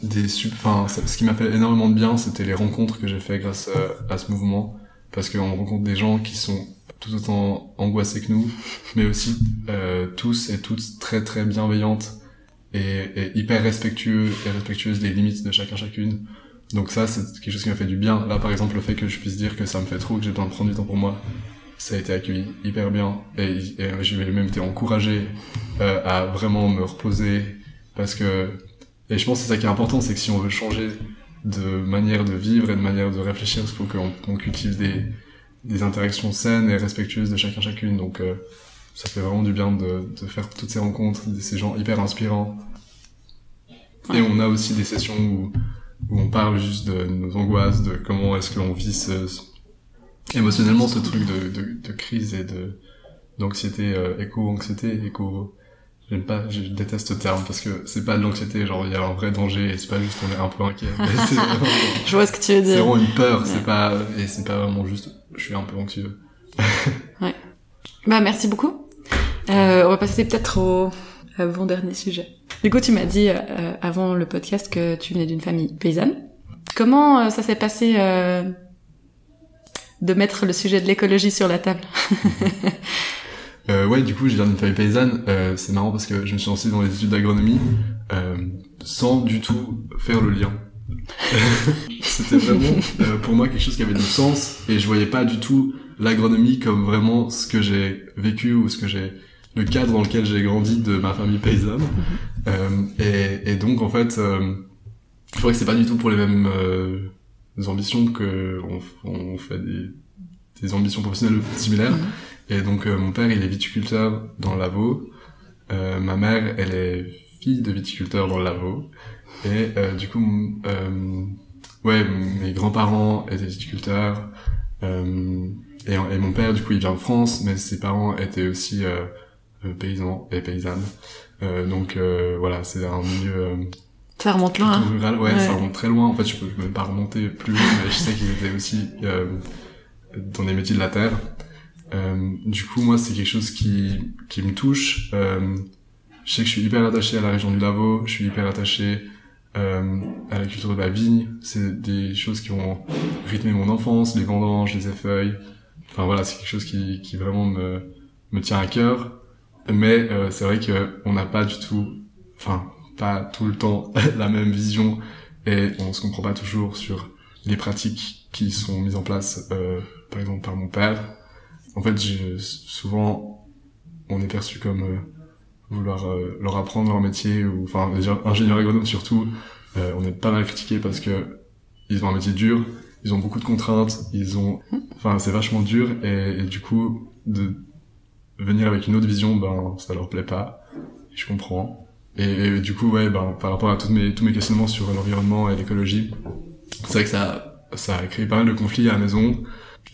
des enfin ce qui m'a fait énormément de bien, c'était les rencontres que j'ai fait grâce à, ce mouvement parce qu'on rencontre des gens qui sont tout autant angoissés que nous, mais aussi euh, tous et toutes très très bienveillantes et, et, hyper respectueux et respectueuses des limites de chacun chacune. Donc ça, c'est quelque chose qui m'a fait du bien. Là, par exemple, le fait que je puisse dire que ça me fait trop, que j'ai besoin de prendre du temps pour moi, ça a été accueilli hyper bien et, et j'ai même été encouragé euh, à vraiment me reposer parce que et je pense que c'est ça qui est important c'est que si on veut changer de manière de vivre et de manière de réfléchir il faut qu'on cultive des, des interactions saines et respectueuses de chacun chacune. Donc euh, ça fait vraiment du bien de, de faire toutes ces rencontres de ces gens hyper inspirants. Et on a aussi des sessions où, où on parle juste de nos angoisses de comment est-ce qu'on vit ce, émotionnellement ce truc de, de, de crise et de d'anxiété euh, éco-anxiété éco j'aime pas je déteste ce terme parce que c'est pas de l'anxiété genre il y a un vrai danger et c'est pas juste on est un peu inquiet. [laughs] Je vois ce que tu veux dire. c'est vraiment une peur c'est pas et c'est pas vraiment juste je suis un peu anxieux. [laughs] Ouais. Bah merci beaucoup. Euh, on va passer peut-être au avant dernier sujet. Du coup tu m'as dit euh, avant le podcast que tu venais d'une famille paysanne. Comment euh, ça s'est passé euh, de mettre le sujet de l'écologie sur la table? [laughs] euh, ouais, du coup, je viens d'une famille paysanne. Euh, c'est marrant parce que je me suis lancé dans les études d'agronomie euh, sans du tout faire le lien. [laughs] C'était vraiment euh, pour moi quelque chose qui avait du sens et je voyais pas du tout l'agronomie comme vraiment ce que j'ai vécu ou ce que j'ai le cadre dans lequel j'ai grandi de ma famille paysanne. Euh, et, et, donc en fait, euh, je crois que c'est pas du tout pour les mêmes ambitions que on, on fait des, des, ambitions professionnelles similaires. Et donc euh, mon père il est viticulteur dans le Lavaux, euh, ma mère elle est fille de viticulteur dans le Lavaux, et euh, du coup euh, ouais mes grands-parents étaient viticulteurs, euh, et, et, mon père du coup il vient de France, mais ses parents étaient aussi paysans et paysannes. donc voilà c'est un milieu ça remonte loin. Hein. ouais, ça remonte très loin. En fait, je peux même pas remonter plus loin, mais je sais qu'ils étaient aussi euh, dans les métiers de la terre. Euh, du coup, moi, c'est quelque chose qui, qui me touche. Euh, je sais que je suis hyper attaché à la région du Lavaux, je suis hyper attaché euh, à la culture de la vigne. C'est des choses qui ont rythmé mon enfance, les vendanges, les effeuilles. Enfin voilà, c'est quelque chose qui, qui vraiment me, me tient à cœur. Mais euh, c'est vrai que on n'a pas du tout... Enfin, pas tout le temps [laughs] la même vision et on se comprend pas toujours sur les pratiques qui sont mises en place, euh, par exemple par mon père. En fait, souvent, on est perçu comme euh, vouloir euh, leur apprendre leur métier ou enfin ingénieur agronome surtout. Euh, on est pas mal critiqué parce que ils ont un métier dur, ils ont beaucoup de contraintes, ils ont, enfin c'est vachement dur et, et, du coup de venir avec une autre vision, ben ça leur plaît pas. Je comprends. Et, du coup, ouais, ben, par rapport à tous mes, tous mes questionnements sur l'environnement et l'écologie, c'est vrai que ça, ça a créé pas mal de conflits à la maison,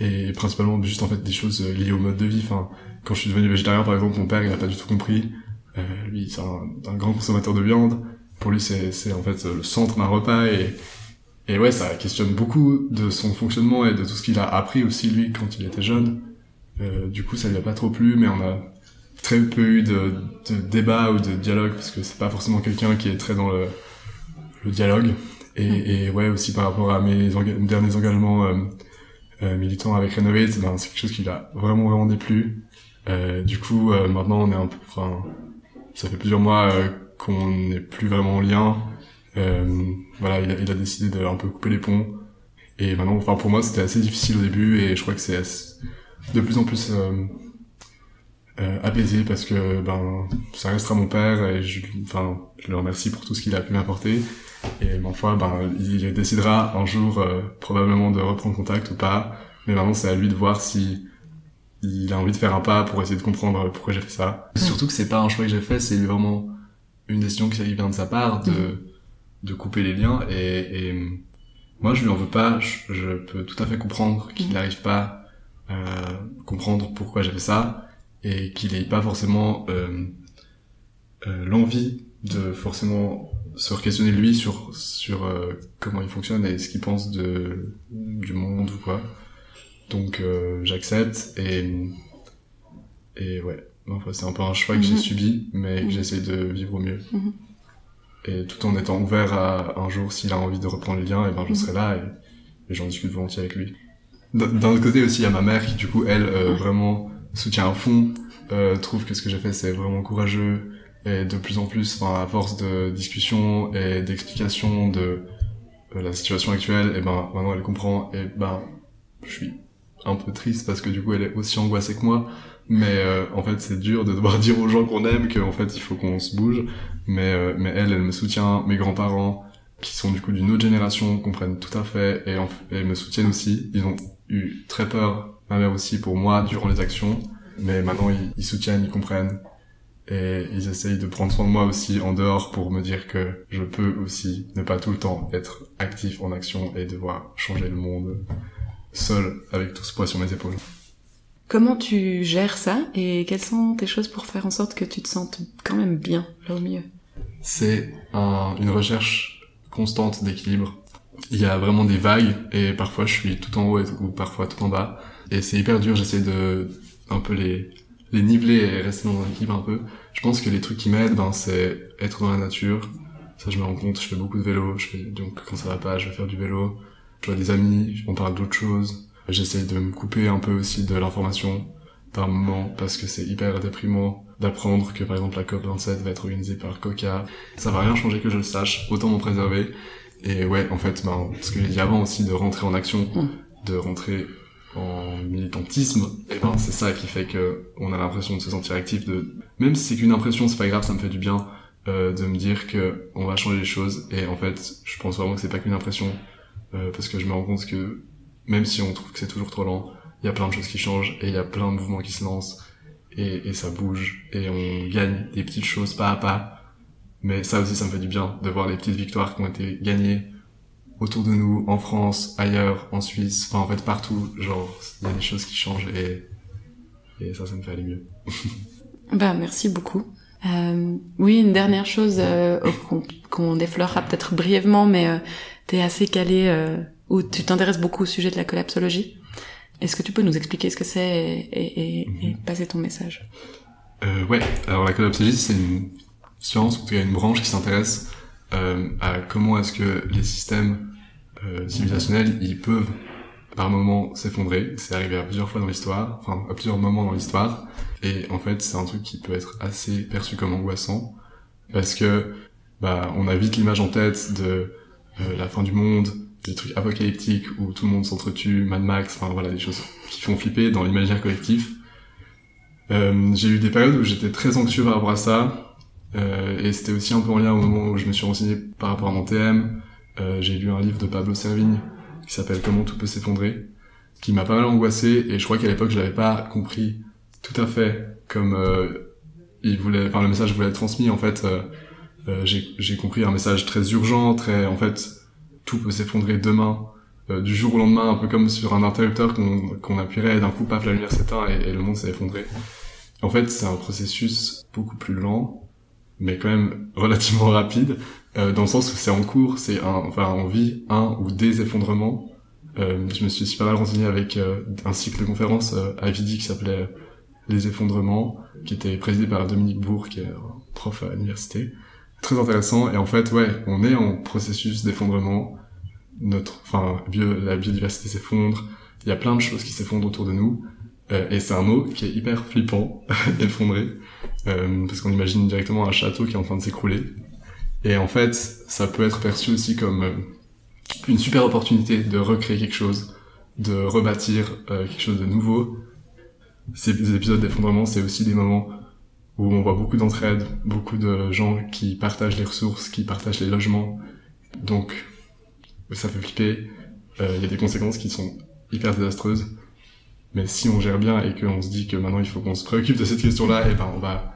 et principalement juste en fait des choses liées au mode de vie. Enfin, quand je suis devenu végétarien, par exemple, mon père, il a pas du tout compris. Euh, lui, c'est un, un, grand consommateur de viande, pour lui c'est c'est en fait le centre d'un repas. Et et ouais ça questionne beaucoup de son fonctionnement et de tout ce qu'il a appris aussi lui quand il était jeune. Euh, du coup ça lui a pas trop plu mais on a très peu eu de, de débat ou de dialogue parce que c'est pas forcément quelqu'un qui est très dans le, le dialogue. Et, et ouais aussi par rapport à mes enga- derniers engagements euh, militants avec Renovate ben c'est quelque chose qui l'a vraiment vraiment déplu. Euh, du coup euh, maintenant on est un peu enfin ça fait plusieurs mois qu'on n'est plus vraiment en lien. Voilà il a, il a décidé de peu couper les ponts. Et maintenant enfin pour moi c'était assez difficile au début et je crois que c'est de plus en plus euh, euh, apaisé parce que ben ça restera mon père et je enfin je le remercie pour tout ce qu'il a pu m'apporter et ma foi ben il décidera un jour euh, probablement de reprendre contact ou pas. Mais maintenant c'est à lui de voir si il a envie de faire un pas pour essayer de comprendre pourquoi j'ai fait ça. Surtout que c'est pas un choix que j'ai fait c'est vraiment une décision qui vient de sa part de de couper les liens. Et, et moi je lui en veux pas. Je, je peux tout à fait comprendre qu'il n'arrive pas à comprendre pourquoi j'ai fait ça et qu'il ait pas forcément euh, euh, l'envie de forcément se questionner lui sur sur euh, comment il fonctionne et ce qu'il pense de du monde ou quoi donc euh, j'accepte et et ouais enfin, c'est un peu un choix que j'ai Mhm. subi mais que Mhm. j'essaie de vivre au mieux Mhm. et tout en étant ouvert à un jour s'il a envie de reprendre les liens et ben je serai là et, et j'en discute volontiers avec lui d'un d'un autre côté aussi il y a ma mère qui du coup elle euh, vraiment soutient à fond euh, trouve que ce que j'ai fait c'est vraiment courageux et de plus en plus enfin à force de discussion et d'explication de euh, la situation actuelle et ben maintenant elle comprend et ben je suis un peu triste parce que du coup elle est aussi angoissée que moi. Mais euh, en fait c'est dur de devoir [laughs] dire aux gens qu'on aime qu'en fait il faut qu'on se bouge. Mais euh, mais elle elle me soutient mes grands-parents qui sont du coup d'une autre génération comprennent tout à fait et, en- me soutiennent aussi. Ils ont eu très peur ma mère aussi pour moi durant les actions. Mais maintenant ils soutiennent ils comprennent et ils essayent de prendre soin de moi aussi en dehors pour me dire que je peux aussi ne pas tout le temps être actif en action et devoir changer le monde seul avec tout ce poids sur mes épaules. Comment tu gères ça et quelles sont tes choses pour faire en sorte que tu te sentes quand même bien là au milieu? C'est un- une recherche constante d'équilibre. Il y a vraiment des vagues et parfois je suis tout en haut et- ou parfois tout en bas. Et c'est hyper dur, j'essaie de un peu les, les niveler et rester dans un équilibre un peu. Je pense que les trucs qui m'aident, ben, c'est être dans la nature. Ça, je me rends compte, je fais beaucoup de vélo. Je fais, donc, quand ça va pas, je vais faire du vélo. Je vois des amis, on parle d'autres choses. J'essaie de me couper un peu aussi de l'information par moment parce que c'est hyper déprimant d'apprendre que par exemple la COP27 va être organisée par Coca. Ça va rien changer que je le sache, autant m'en préserver. Et ouais, en fait, ben, ce que j'ai dit avant aussi, de rentrer en action, Mm. de rentrer en militantisme, et ben c'est ça qui fait que on a l'impression de se sentir actif. De même si c'est qu'une impression, c'est pas grave, ça me fait du bien euh, de me dire que on va changer les choses. Et en fait, je pense vraiment que c'est pas qu'une impression, euh, parce que je me rends compte que même si on trouve que c'est toujours trop lent, il y a plein de choses qui changent et il y a plein de mouvements qui se lancent et, et ça bouge et on gagne des petites choses pas à pas. Mais ça aussi, ça me fait du bien de voir les petites victoires qui ont été gagnées autour de nous, en France, ailleurs, en Suisse, enfin en fait partout. Genre, il y a des choses qui changent et, et ça, ça me fait aller mieux. [laughs] Bah merci beaucoup. Euh, oui, une dernière chose euh, qu'on défleurera peut-être brièvement, mais euh, t'es assez calé euh, ou tu t'intéresses beaucoup au sujet de la collapsologie. Est-ce que tu peux nous expliquer ce que c'est et, et, et, et passer ton message? Euh, ouais, alors la collapsologie, c'est une science, ou en tout cas une branche qui s'intéresse à comment est-ce que les systèmes euh, civilisationnels, ils peuvent par moments s'effondrer. C'est arrivé à plusieurs fois dans l'histoire, enfin à plusieurs moments dans l'histoire. Et en fait, c'est un truc qui peut être assez perçu comme angoissant, parce que bah on a vite l'image en tête de euh, la fin du monde, des trucs apocalyptiques où tout le monde s'entretue, Mad Max, enfin voilà des choses qui font flipper dans l'imaginaire collectif. Euh, j'ai eu des périodes où j'étais très anxieux par rapport à ça, euh, et c'était aussi un peu en lien au moment où je me suis renseigné par rapport à mon TM. Euh, j'ai lu un livre de Pablo Servigne qui s'appelle Comment tout peut s'effondrer, qui m'a pas mal angoissé, et je crois qu'à l'époque je l'avais pas compris tout à fait comme euh, il voulait, enfin le message voulait être transmis. En fait, euh, euh, j'ai compris un message très urgent, très en fait tout peut s'effondrer demain. euh, du jour au lendemain, un peu comme sur un interrupteur qu'on qu'on appuierait et d'un coup, paf, la lumière s'éteint et, et le monde s'est effondré. En fait, c'est un processus beaucoup plus lent, mais quand même [laughs] relativement rapide, euh, dans le sens où c'est en cours, c'est un, enfin on vit un ou des effondrements. Euh, je me suis pas mal renseigné avec euh, un cycle de conférences euh, à Vidi qui s'appelait Les effondrements, qui était présidé par Dominique Bourg, qui est prof à l'université. Très intéressant. Et en fait, ouais, on est en processus d'effondrement. Notre, enfin, bio, la biodiversité s'effondre. Il y a plein de choses qui s'effondrent autour de nous. Euh, et c'est un mot qui est hyper flippant, [laughs] effondré, euh, parce qu'on imagine directement un château qui est en train de s'écrouler. Et en fait, ça peut être perçu aussi comme euh, une super opportunité de recréer quelque chose, de rebâtir euh, quelque chose de nouveau. Ces épisodes d'effondrement, c'est aussi des moments où on voit beaucoup d'entraide, beaucoup de gens qui partagent les ressources, qui partagent les logements. Donc, ça fait flipper. Il y a des conséquences qui sont hyper désastreuses. Mais si on gère bien et qu'on se dit que maintenant il faut qu'on se préoccupe de cette question-là, et ben on va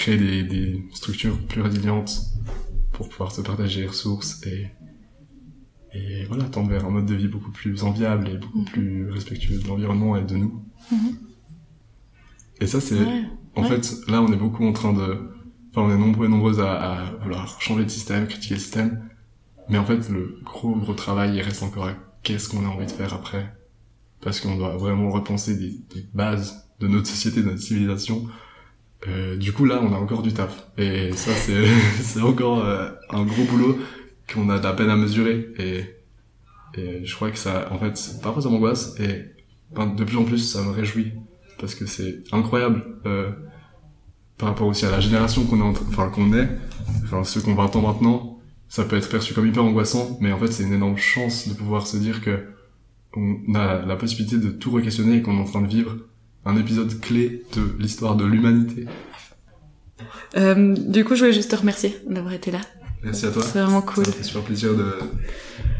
créer des, des structures plus résilientes pour pouvoir se partager les ressources et et voilà tendre vers un mode de vie beaucoup plus enviable et beaucoup Mhm. plus respectueux de l'environnement et de nous. Mhm. Et ça c'est Ouais. en Ouais. fait là on est beaucoup en train de enfin on est nombreux et nombreuses à, à vouloir changer le système, critiquer le système, mais en fait le gros gros travail il reste encore à qu'est-ce qu'on a envie de faire après parce qu'on doit vraiment repenser des, des bases de notre société, de notre civilisation. Euh, du coup là, on a encore du taf. Et ça c'est [laughs] c'est encore euh, un gros boulot qu'on a de la peine à mesurer. Et et je crois que ça en fait parfois ça m'angoisse et ben, de plus en plus ça me réjouit. Parce que c'est incroyable euh, par rapport aussi à la génération qu'on est en enfin qu'on est enfin ceux qui ont 20 ans maintenant ça peut être perçu comme hyper angoissant mais en fait c'est une énorme chance de pouvoir se dire que on a la possibilité de tout re-questionner et qu'on est en train de vivre un épisode clé de l'histoire de l'humanité. Euh, du coup, je voulais juste te remercier d'avoir été là. Merci à toi. C'est vraiment cool. Ça fait super plaisir de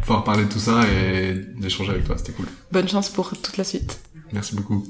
pouvoir parler de tout ça et d'échanger avec toi, c'était cool. Bonne chance pour toute la suite. Merci beaucoup.